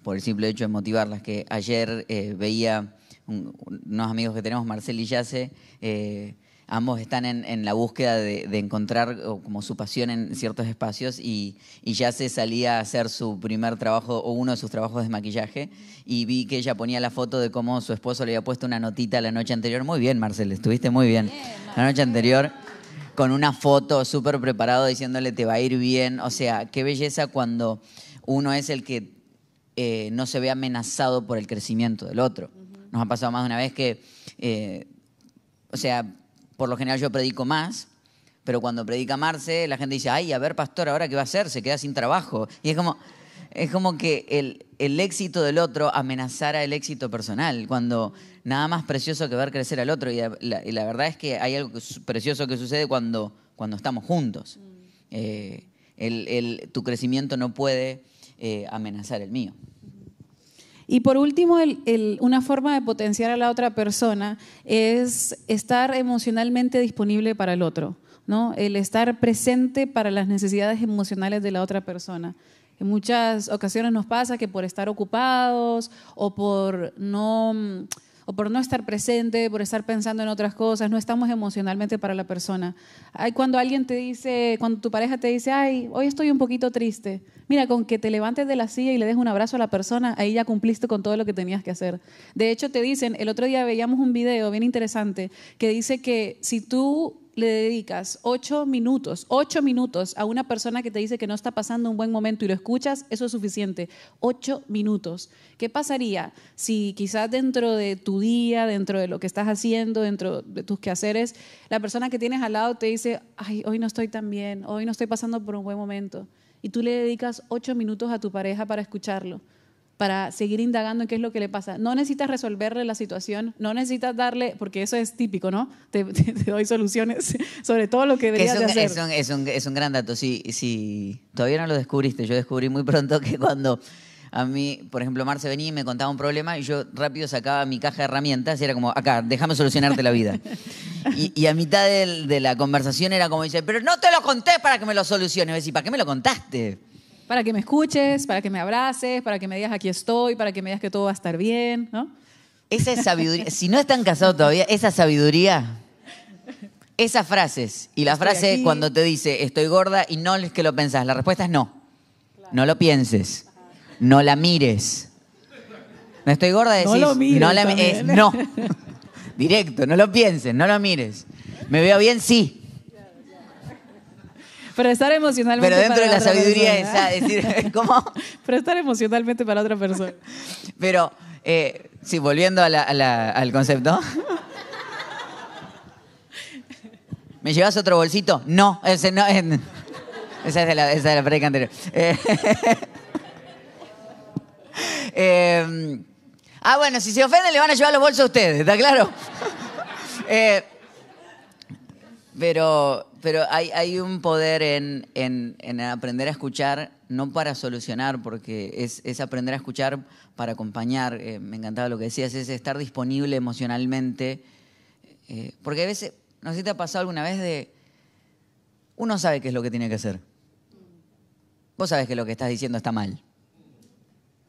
por el simple hecho de motivarlas, que ayer eh, veía un- unos amigos que tenemos, Marcel y Yace, eh, ambos están en, en la búsqueda de, de encontrar como su pasión en ciertos espacios y, y Yace salía a hacer su primer trabajo o uno de sus trabajos de maquillaje y vi que ella ponía la foto de cómo su esposo le había puesto una notita la noche anterior. Muy bien, Marcel, estuviste muy bien. La noche anterior con una foto súper preparado diciéndole te va a ir bien. O sea, qué belleza cuando uno es el que eh, no se ve amenazado por el crecimiento del otro. Nos ha pasado más de una vez que, eh, o sea, por lo general yo predico más, pero cuando predica Marce, la gente dice, ay, a ver, pastor, ¿ahora qué va a hacer? Se queda sin trabajo. Y es como, es como que el, el éxito del otro amenazara el éxito personal, cuando nada más precioso que ver crecer al otro. Y la, y la verdad es que hay algo que su- precioso que sucede cuando, cuando estamos juntos. Eh, el- el- tu crecimiento no puede eh, amenazar el mío. Y por último, el- una forma de potenciar a la otra persona es estar emocionalmente disponible para el otro, ¿no? El estar presente para las necesidades emocionales de la otra persona. En muchas ocasiones nos pasa que por estar ocupados o por no mm, por no estar presente, por estar pensando en otras cosas, no estamos emocionalmente para la persona. Cuando alguien te dice, cuando tu pareja te dice, ay, hoy estoy un poquito triste. Mira, con que te levantes de la silla y le des un abrazo a la persona, ahí ya cumpliste con todo lo que tenías que hacer. De hecho, te dicen, el otro día veíamos un video bien interesante que dice que si tú le dedicas ocho minutos, ocho minutos a una persona que te dice que no está pasando un buen momento y lo escuchas, eso es suficiente. Ocho minutos. ¿Qué pasaría si quizás dentro de tu día, dentro de lo que estás haciendo, dentro de tus quehaceres, la persona que tienes al lado te dice, ay, hoy no estoy tan bien, hoy no estoy pasando por un buen momento? Y tú le dedicas ocho minutos a tu pareja para escucharlo para seguir indagando en qué es lo que le pasa. No necesitas resolverle la situación, no necesitas darle, porque eso es típico, ¿no? Te, te- te doy soluciones sobre todo lo que Que deberías es, de un, hacer. es, un, es, un, es un gran dato. Si, si todavía no lo descubriste, yo descubrí muy pronto que cuando a mí, por ejemplo, Marce venía y me contaba un problema y yo rápido sacaba mi caja de herramientas y era como, acá, déjame solucionarte la vida. Y, y a mitad de la conversación era como, dice, pero no te lo conté para que me lo soluciones. Y decir, ¿para qué me lo contaste? Para que me escuches, para que me abraces, para que me digas aquí estoy, para que me digas que todo va a estar bien, ¿no? Esa es sabiduría. si no están casados todavía, esa sabiduría, esas frases y la Estoy frase aquí. cuando te dice estoy gorda y no es que lo pensás, la respuesta es no. No lo pienses. No la mires. No estoy gorda, decís. No lo mires no la es no. Directo, no lo pienses, no lo mires. ¿Me veo bien? Sí. Pero estar emocionalmente Pero dentro de la sabiduría persona. esa, decir, ¿cómo? Pero estar emocionalmente para otra persona. Pero, eh, sí, volviendo a la- a la- al concepto. ¿Me llevas otro bolsito? No, ese no. eh, esa es de la, esa es de la predica anterior. Eh, eh, ah, bueno, si se ofenden le van a llevar los bolsos a ustedes, ¿está claro? Eh, pero pero hay, un poder en, en- en aprender a escuchar, no para solucionar, porque es, es aprender a escuchar para acompañar. Eh, me encantaba lo que decías, es estar disponible emocionalmente. Eh, porque a veces, no sé si te ha pasado alguna vez de. Uno sabe qué es lo que tiene que hacer. Vos sabés que lo que estás diciendo está mal.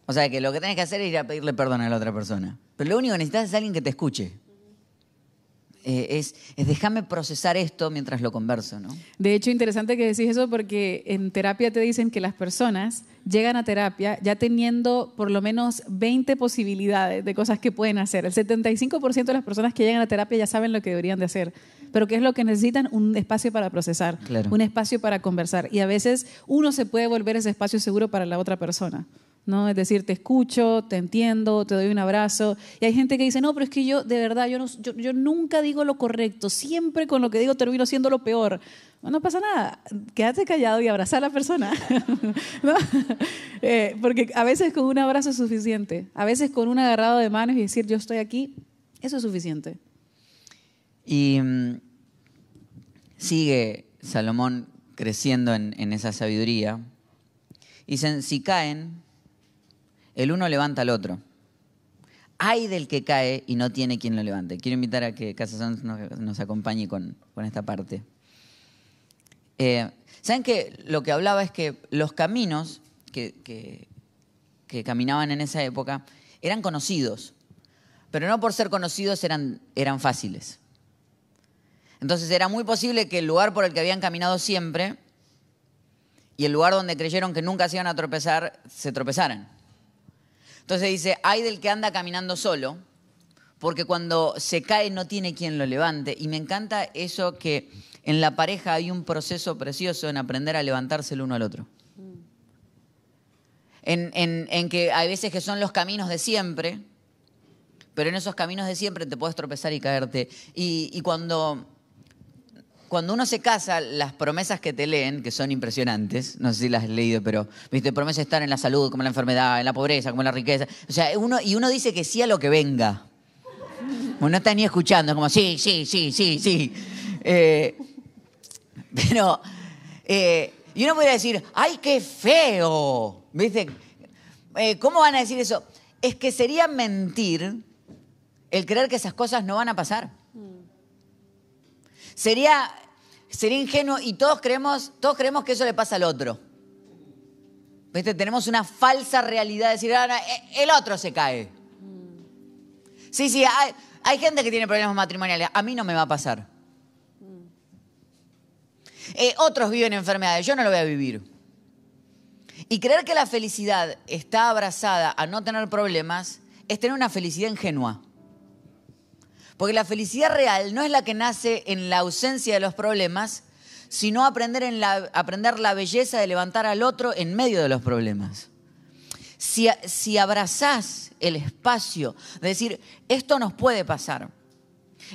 O sea, que lo que tenés que hacer es ir a pedirle perdón a la otra persona. Pero lo único que necesitas es alguien que te escuche. Eh, es, es déjame procesar esto mientras lo converso, ¿no? De hecho, interesante que decís eso porque en terapia te dicen que las personas llegan a terapia ya teniendo por lo menos 20 posibilidades de cosas que pueden hacer. El 75% de las personas que llegan a terapia ya saben lo que deberían de hacer. Pero ¿qué es lo que necesitan? Un espacio para procesar, Claro. un espacio para conversar. Y a veces uno se puede volver ese espacio seguro para la otra persona. ¿No? Es decir, te escucho, te entiendo, te doy un abrazo. Y hay gente que dice, no, pero es que yo, de verdad, yo, no, yo, nunca digo lo correcto, siempre con lo que digo termino siendo lo peor. No, no pasa nada, quédate callado y abraza a la persona. ¿no? Eh, porque a veces con un abrazo es suficiente, a veces con un agarrado de manos y decir, yo estoy aquí, eso es suficiente. Y mm, sigue Salomón creciendo en, en esa sabiduría. Dicen, si caen, el uno levanta al otro. Hay del que cae y no tiene quien lo levante. Quiero invitar a que Casasón nos, nos acompañe con, esta parte. Eh, ¿Saben que lo que hablaba es que los caminos que caminaban en esa época eran conocidos, pero no por ser conocidos eran, eran fáciles. Entonces era muy posible que el lugar por el que habían caminado siempre y el lugar donde creyeron que nunca se iban a tropezar, se tropezaran. Entonces dice, hay del que anda caminando solo, porque cuando se cae no tiene quien lo levante. Y me encanta eso que en la pareja hay un proceso precioso en aprender a levantarse el uno al otro. En, que hay veces que son los caminos de siempre, pero en esos caminos de siempre te puedes tropezar y caerte. Y cuando, cuando uno se casa, las promesas que te leen, que son impresionantes, no sé si las has leído, pero viste, promesas estar en la salud, como en la enfermedad, en la pobreza, como en la riqueza. O sea, uno, y uno dice que sí a lo que venga. Uno no está ni escuchando, es como sí, sí, sí, sí, sí. Eh, pero, eh, y uno podría decir, ¡ay, qué feo! ¿Viste? Eh, ¿Cómo van a decir eso? es que sería mentir el creer que esas cosas no van a pasar. Sería, sería ingenuo y todos creemos, todos creemos que eso le pasa al otro. ¿Viste? Tenemos una falsa realidad de decir, "Ah, el otro se cae. Sí, sí, hay, hay gente que tiene problemas matrimoniales. A mí no me va a pasar. Eh, otros viven enfermedades, yo no lo voy a vivir. Y creer que la felicidad está abrazada a no tener problemas es tener una felicidad ingenua. Porque la felicidad real no es la que nace en la ausencia de los problemas, sino aprender, en la, aprender la belleza de levantar al otro en medio de los problemas. Si, si abrazás el espacio de decir, esto nos puede pasar,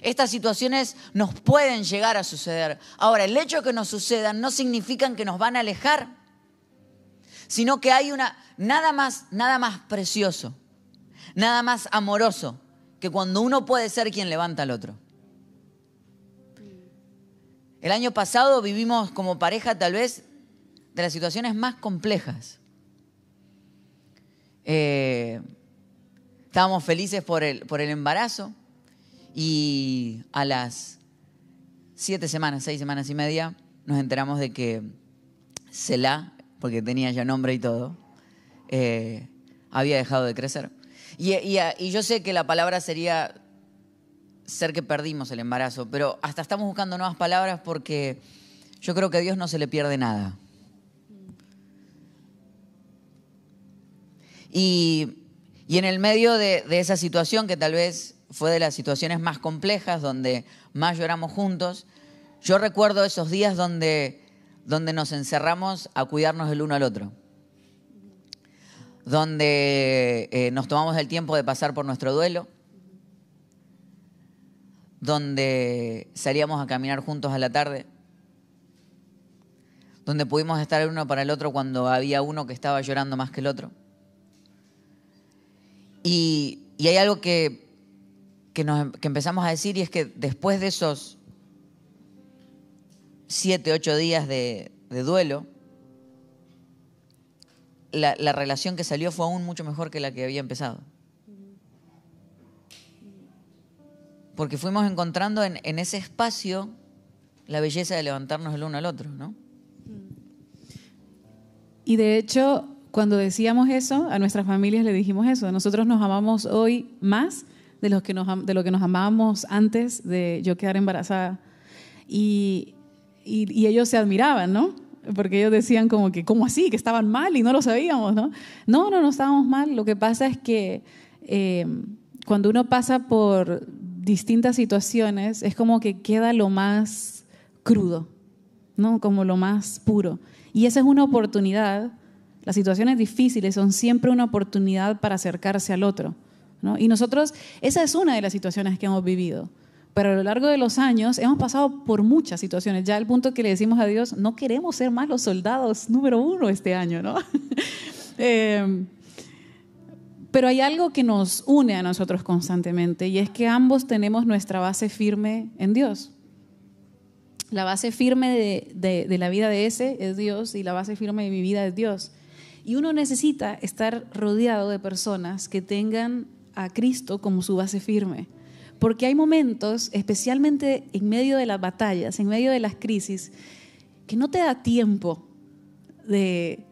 estas situaciones nos pueden llegar a suceder. Ahora, el hecho de que nos sucedan no significa que nos van a alejar, sino que hay una nada más, nada más precioso, nada más amoroso que cuando uno puede ser quien levanta al otro. El año pasado vivimos como pareja tal vez de las situaciones más complejas. Eh, estábamos felices por el, por el embarazo y a las siete semanas, seis semanas y media, nos enteramos de que Selah, porque tenía ya nombre y todo, eh, había dejado de crecer. Y, y- yo sé que la palabra sería ser que perdimos el embarazo, pero hasta estamos buscando nuevas palabras porque yo creo que a Dios no se le pierde nada. Y, y en el medio de, de esa situación, que tal vez fue de las situaciones más complejas, donde más lloramos juntos, yo recuerdo esos días donde, donde nos encerramos a cuidarnos el uno al otro donde eh, nos tomamos el tiempo de pasar por nuestro duelo, donde salíamos a caminar juntos a la tarde, donde pudimos estar el uno para el otro cuando había uno que estaba llorando más que el otro. Y, y hay algo que, que, empezamos a decir y es que después de esos siete, ocho días de, de duelo, la, la relación que salió fue aún mucho mejor que la que había empezado. Porque fuimos encontrando en, ese espacio la belleza de levantarnos el uno al otro, ¿no? Y de hecho, cuando decíamos eso, a nuestras familias le dijimos eso. Nosotros nos amamos hoy más de, los que nos, de lo que nos amábamos antes de yo quedar embarazada. Y ellos se admiraban, ¿no? Porque ellos decían como que, ¿cómo así? Que estaban mal y no lo sabíamos, ¿no? No, no, no estábamos mal. Lo que pasa es que eh, cuando uno pasa por distintas situaciones, es como que queda lo más crudo, ¿no? Como lo más puro. Y esa es una oportunidad. Las situaciones difíciles son siempre una oportunidad para acercarse al otro. ¿no? Y nosotros, esa es una de las situaciones que hemos vivido. Pero a lo largo de los años hemos pasado por muchas situaciones. Ya al punto que le decimos a Dios, no queremos ser más los soldados número uno este año, ¿no? Eh, pero hay algo que nos une a nosotros constantemente y es que ambos tenemos nuestra base firme en Dios. La base firme de, la vida de ese es Dios y la base firme de mi vida es Dios. Y uno necesita estar rodeado de personas que tengan a Cristo como su base firme. Porque hay momentos, especialmente en medio de las batallas, en medio de las crisis, que no te da tiempo de,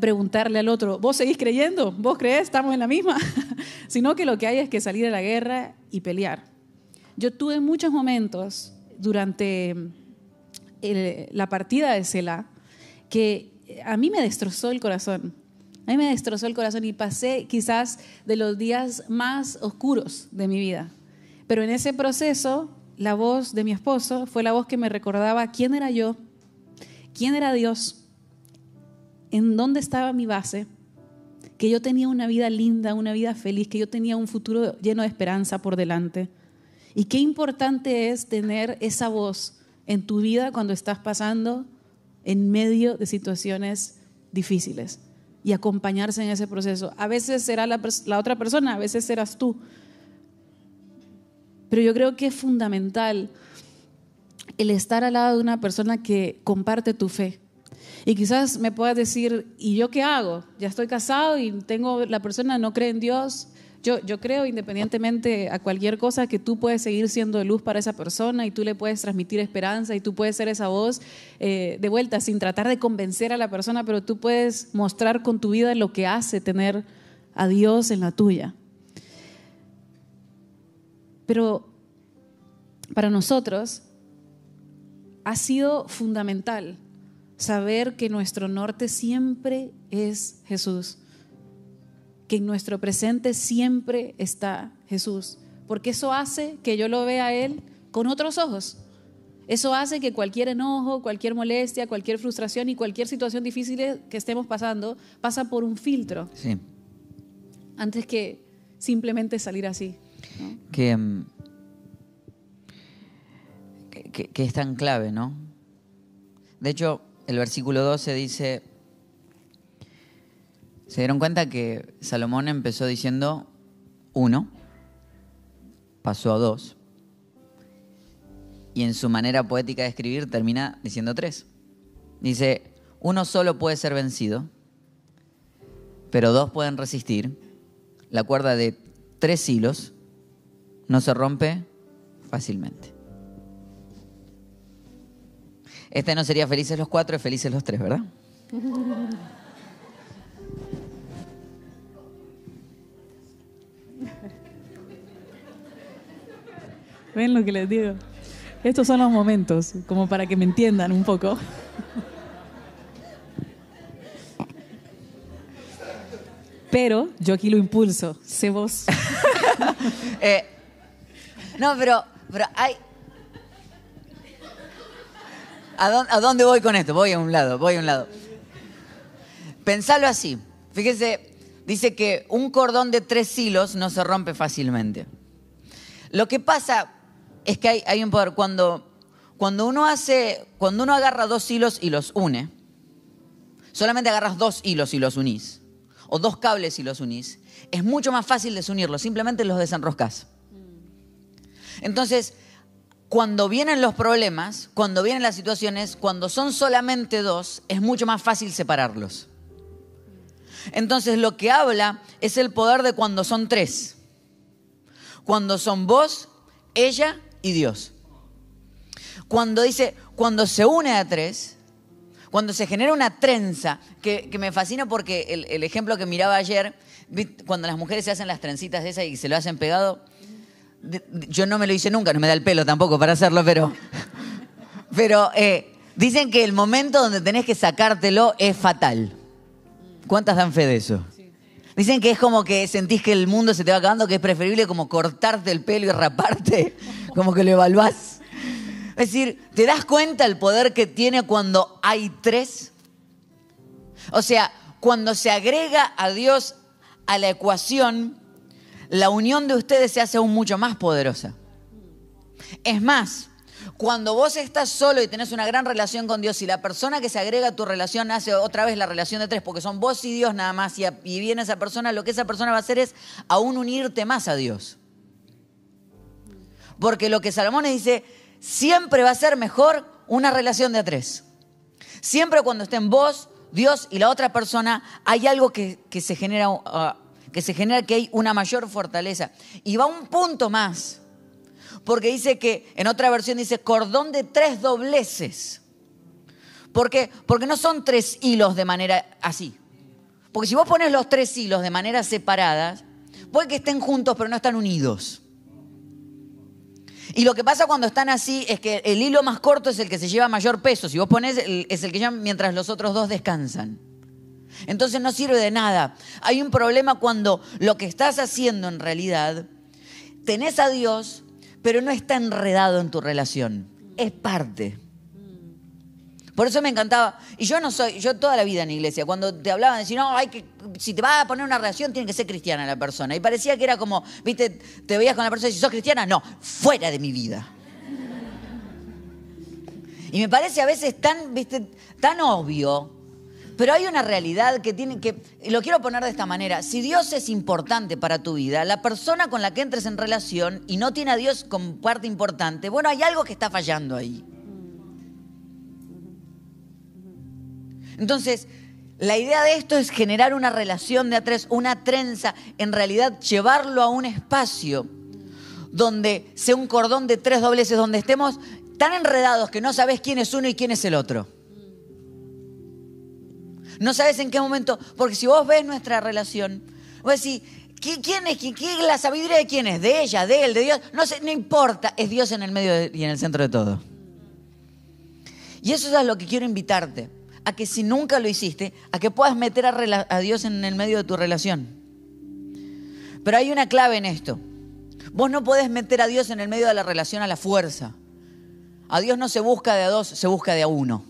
preguntarle al otro, ¿vos seguís creyendo? ¿Vos creés? ¿Estamos en la misma? Sino que lo que hay es que salir a la guerra y pelear. Yo tuve muchos momentos durante el- la partida de Selah que a mí me destrozó el corazón. A mí me destrozó el corazón y pasé quizás de los días más oscuros de mi vida. Pero en ese proceso, la voz de mi esposo fue la voz que me recordaba quién era yo, quién era Dios, en dónde estaba mi base, que yo tenía una vida linda, una vida feliz, que yo tenía un futuro lleno de esperanza por delante. Y qué importante es tener esa voz en tu vida cuando estás pasando en medio de situaciones difíciles y acompañarse en ese proceso. A veces será la, la otra persona, a veces serás tú. Pero yo creo que es fundamental el estar al lado de una persona que comparte tu fe Y quizás me puedas decir, ¿y yo qué hago? Ya estoy casado y tengo la persona no cree en Dios. Yo, yo creo, independientemente a cualquier cosa, que tú puedes seguir siendo luz para esa persona y tú le puedes transmitir esperanza y tú puedes ser esa voz eh, de vuelta sin tratar de convencer a la persona, pero tú puedes mostrar con tu vida lo que hace tener a Dios en la tuya. Pero para nosotros ha sido fundamental saber que nuestro norte siempre es Jesús, que en nuestro presente siempre está Jesús, porque eso hace que yo lo vea a Él con otros ojos. Eso hace que cualquier enojo, cualquier molestia, cualquier frustración y cualquier situación difícil que estemos pasando pasa por un filtro. Sí. Antes que simplemente salir así. Que, mm, que, que es tan clave, ¿no? De hecho, el versículo 12 dice, se dieron cuenta que Salomón empezó diciendo uno, pasó a dos, y en su manera poética de escribir termina diciendo tres. Dice, uno solo puede ser vencido, pero dos pueden resistir. La cuerda de tres hilos no se rompe fácilmente. Este no sería felices los cuatro, es felices los tres, ¿verdad? ¿Ven lo que les digo? Estos son los momentos, como para que me entiendan un poco. Pero yo aquí lo impulso, sé vos. Eh, no, pero, pero hay. ¿A dónde, ¿A dónde voy con esto? Voy a un lado, voy a un lado. Pensalo así. Fíjese, dice que un cordón de tres hilos no se rompe fácilmente. Lo que pasa es que hay, hay un poder. Cuando, cuando uno hace, cuando uno agarra dos hilos y los une, solamente agarras dos hilos y los unís, o dos cables y los unís, es mucho más fácil desunirlos, simplemente los desenroscas. Entonces, cuando vienen los problemas, cuando vienen las situaciones, cuando son solamente dos, es mucho más fácil separarlos. Entonces, lo que habla es el poder de cuando son tres. Cuando son vos, ella y Dios. Cuando dice, cuando se une a tres, cuando se genera una trenza, que, me fascina porque el, ejemplo que miraba ayer, cuando las mujeres se hacen las trencitas de esas y se lo hacen pegado, yo no me lo hice nunca, no me da el pelo tampoco para hacerlo, pero, pero eh, dicen que el momento donde tenés que sacártelo es fatal. ¿Cuántas dan fe de eso? Dicen que es como que sentís que el mundo se te va acabando, que es preferible como cortarte el pelo y raparte, como que lo evaluás. Es decir, ¿te das cuenta el poder que tiene cuando hay tres? O sea, cuando se agrega a Dios a la ecuación, la unión de ustedes se hace aún mucho más poderosa. Es más, cuando vos estás solo y tenés una gran relación con Dios y la persona que se agrega a tu relación hace otra vez la relación de tres, porque son vos y Dios nada más, y, viene esa persona, lo que esa persona va a hacer es aún unirte más a Dios. Porque lo que Salomón dice, siempre va a ser mejor una relación de a tres. Siempre cuando estén vos, Dios y la otra persona, hay algo que, que se genera, ah, que se genera que hay una mayor fortaleza. Y va un punto más. Porque dice que, en otra versión dice, cordón de tres dobleces. ¿Por qué? Porque no son tres hilos de manera así. Porque si vos pones los tres hilos de manera separadas, puede que estén juntos pero no están unidos. Y lo que pasa cuando están así es que el hilo más corto es el que se lleva mayor peso. Si vos pones, es el que lleva mientras los otros dos descansan. Entonces no sirve de nada. Hay un problema cuando lo que estás haciendo en realidad, tenés a Dios, pero no está enredado en tu relación. Es parte. Por eso me encantaba. Y yo no soy, yo toda la vida en iglesia, cuando te hablaban de decir, no, hay que, si te vas a poner una relación, tiene que ser cristiana la persona. Y parecía que era como, viste, te veías con la persona y si sos cristiana, no, fuera de mi vida. Y me parece a veces tan, viste, tan obvio. Pero hay una realidad que tiene que, lo quiero poner de esta manera, si Dios es importante para tu vida, la persona con la que entres en relación y no tiene a Dios como parte importante, bueno, hay algo que está fallando ahí. Entonces, la idea de esto es generar una relación de a tres, una trenza, en realidad llevarlo a un espacio donde sea un cordón de tres dobleces, donde estemos tan enredados que no sabes quién es uno y quién es el otro. No sabes en qué momento, porque si vos ves nuestra relación, vos decís, ¿quién es? ¿Quién, quién, la sabiduría de quién es? ¿De ella? ¿De él? ¿De Dios? No sé, no importa, es Dios en el medio y en el centro de todo. Y eso es lo que quiero invitarte, a que si nunca lo hiciste, a que puedas meter a, a Dios en el medio de tu relación. Pero hay una clave en esto. Vos no podés meter a Dios en el medio de la relación a la fuerza. A Dios no se busca de a dos, se busca de a uno.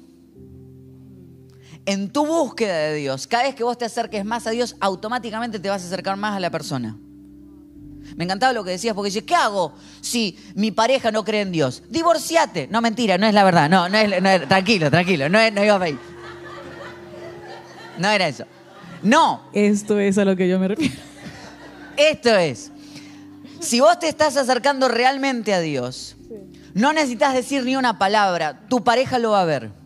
En tu búsqueda de Dios, cada vez que vos te acerques más a Dios, automáticamente te vas a acercar más a la persona. Me encantaba lo que decías, porque dice, ¿qué hago si mi pareja no cree en Dios? Divorciate. No, mentira, no es la verdad. No, no es, tranquilo, tranquilo, no, es, no iba a No era eso. No. Esto es a lo que yo me refiero. Esto es. Si vos te estás acercando realmente a Dios, no necesitas decir ni una palabra, tu pareja lo va a ver.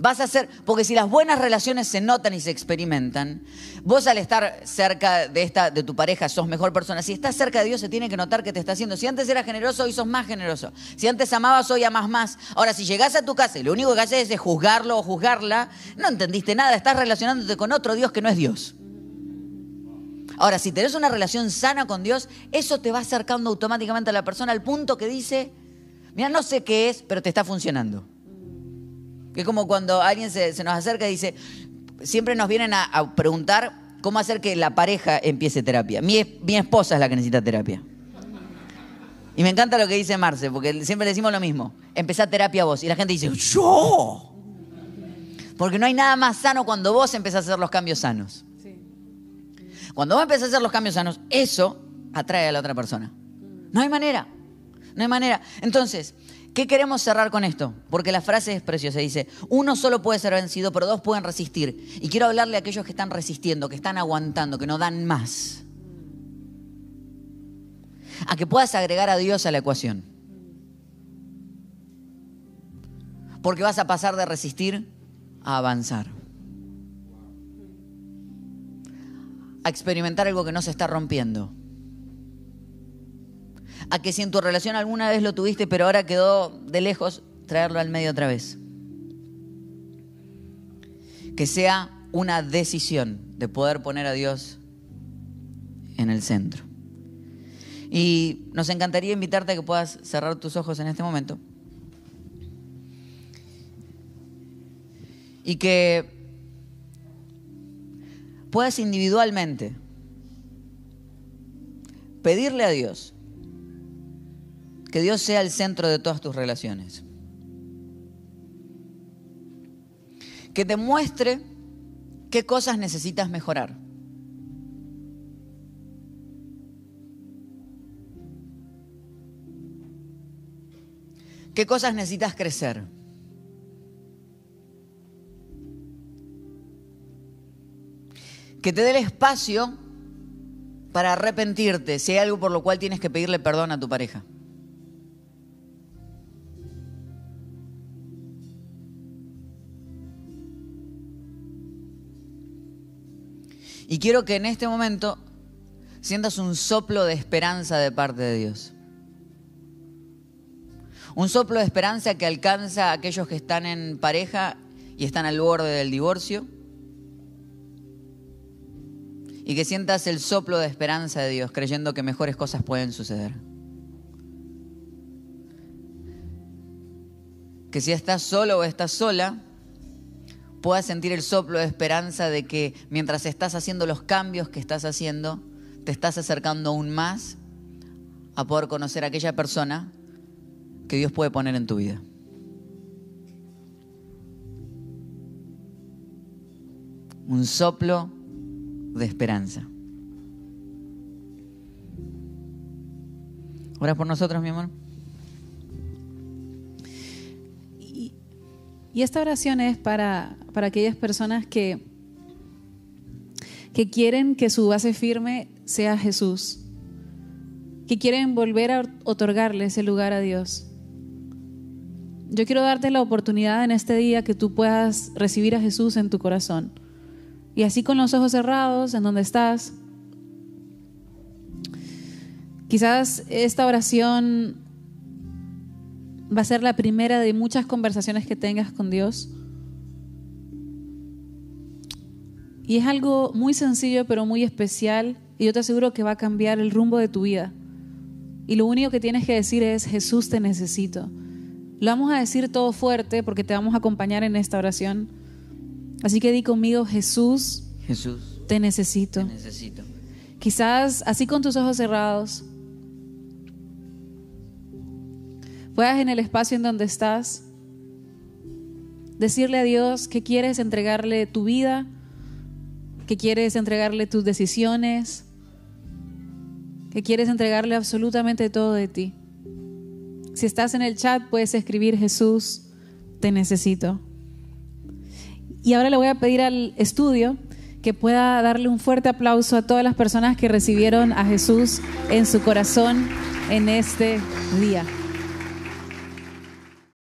Vas a hacer, porque si las buenas relaciones se notan y se experimentan, vos al estar cerca de esta, de tu pareja, sos mejor persona. Si estás cerca de Dios, se tiene que notar que te está haciendo. Si antes eras generoso, hoy sos más generoso. Si antes amabas, hoy amas más. Ahora, si llegás a tu casa y lo único que haces es juzgarlo o juzgarla, no entendiste nada, estás relacionándote con otro Dios que no es Dios. Ahora, si tenés una relación sana con Dios, eso te va acercando automáticamente a la persona al punto que dice, mira, no sé qué es, pero te está funcionando. Es como cuando alguien se, nos acerca y dice, siempre nos vienen a, preguntar cómo hacer que la pareja empiece terapia. Mi, mi esposa es la que necesita terapia. Y me encanta lo que dice Marce, porque siempre le decimos lo mismo. Empezá terapia vos. Y la gente dice, yo. Porque no hay nada más sano cuando vos empezás a hacer los cambios sanos. Cuando vos empezás a hacer los cambios sanos, eso atrae a la otra persona. No hay manera. No hay manera. Entonces, ¿qué queremos cerrar con esto? Porque la frase es preciosa. Dice, uno solo puede ser vencido, pero dos pueden resistir. Y quiero hablarle a aquellos que están resistiendo, que están aguantando, que no dan más. A que puedas agregar a Dios a la ecuación. Porque vas a pasar de resistir a avanzar. a experimentar algo que no se está rompiendo. A que si en tu relación alguna vez lo tuviste, pero ahora quedó de lejos, traerlo al medio otra vez. Que sea una decisión de poder poner a Dios en el centro. Y nos encantaría invitarte a que puedas cerrar tus ojos en este momento. Y que puedas individualmente pedirle a Dios que Dios sea el centro de todas tus relaciones. Que te muestre qué cosas necesitas mejorar. ¿Qué cosas necesitas crecer? que te dé el espacio para arrepentirte si hay algo por lo cual tienes que pedirle perdón a tu pareja. Y quiero que en este momento sientas un soplo de esperanza de parte de Dios. Un soplo de esperanza que alcanza a aquellos que están en pareja y están al borde del divorcio y que sientas el soplo de esperanza de Dios, creyendo que mejores cosas pueden suceder. Que si estás solo o estás sola, puedas sentir el soplo de esperanza de que mientras estás haciendo los cambios que estás haciendo, te estás acercando aún más a poder conocer a aquella persona que Dios puede poner en tu vida. Un soplo de esperanza. ¿Oras por nosotros, mi amor? Esta oración es para, para aquellas personas que, que quieren que su base firme sea Jesús, que quieren volver a otorgarle ese lugar a Dios. yo quiero darte la oportunidad en este día que tú puedas recibir a Jesús en tu corazón. Y así con los ojos cerrados, en donde estás, quizás esta oración va a ser la primera de muchas conversaciones que tengas con Dios. Y es algo muy sencillo pero muy especial y yo te aseguro que va a cambiar el rumbo de tu vida. Y lo único que tienes que decir es, Jesús te necesito. Lo vamos a decir todo fuerte porque te vamos a acompañar en esta oración. Así que di conmigo, Jesús, Jesús, te necesito. te necesito. Quizás así con tus ojos cerrados, puedas en el espacio en donde estás decirle a Dios que quieres entregarle tu vida, que quieres entregarle tus decisiones, que quieres entregarle absolutamente todo de ti. Si estás en el chat, puedes escribir Jesús, te necesito. Y ahora le voy a pedir al estudio que pueda darle un fuerte aplauso a todas las personas que recibieron a Jesús en su corazón en este día.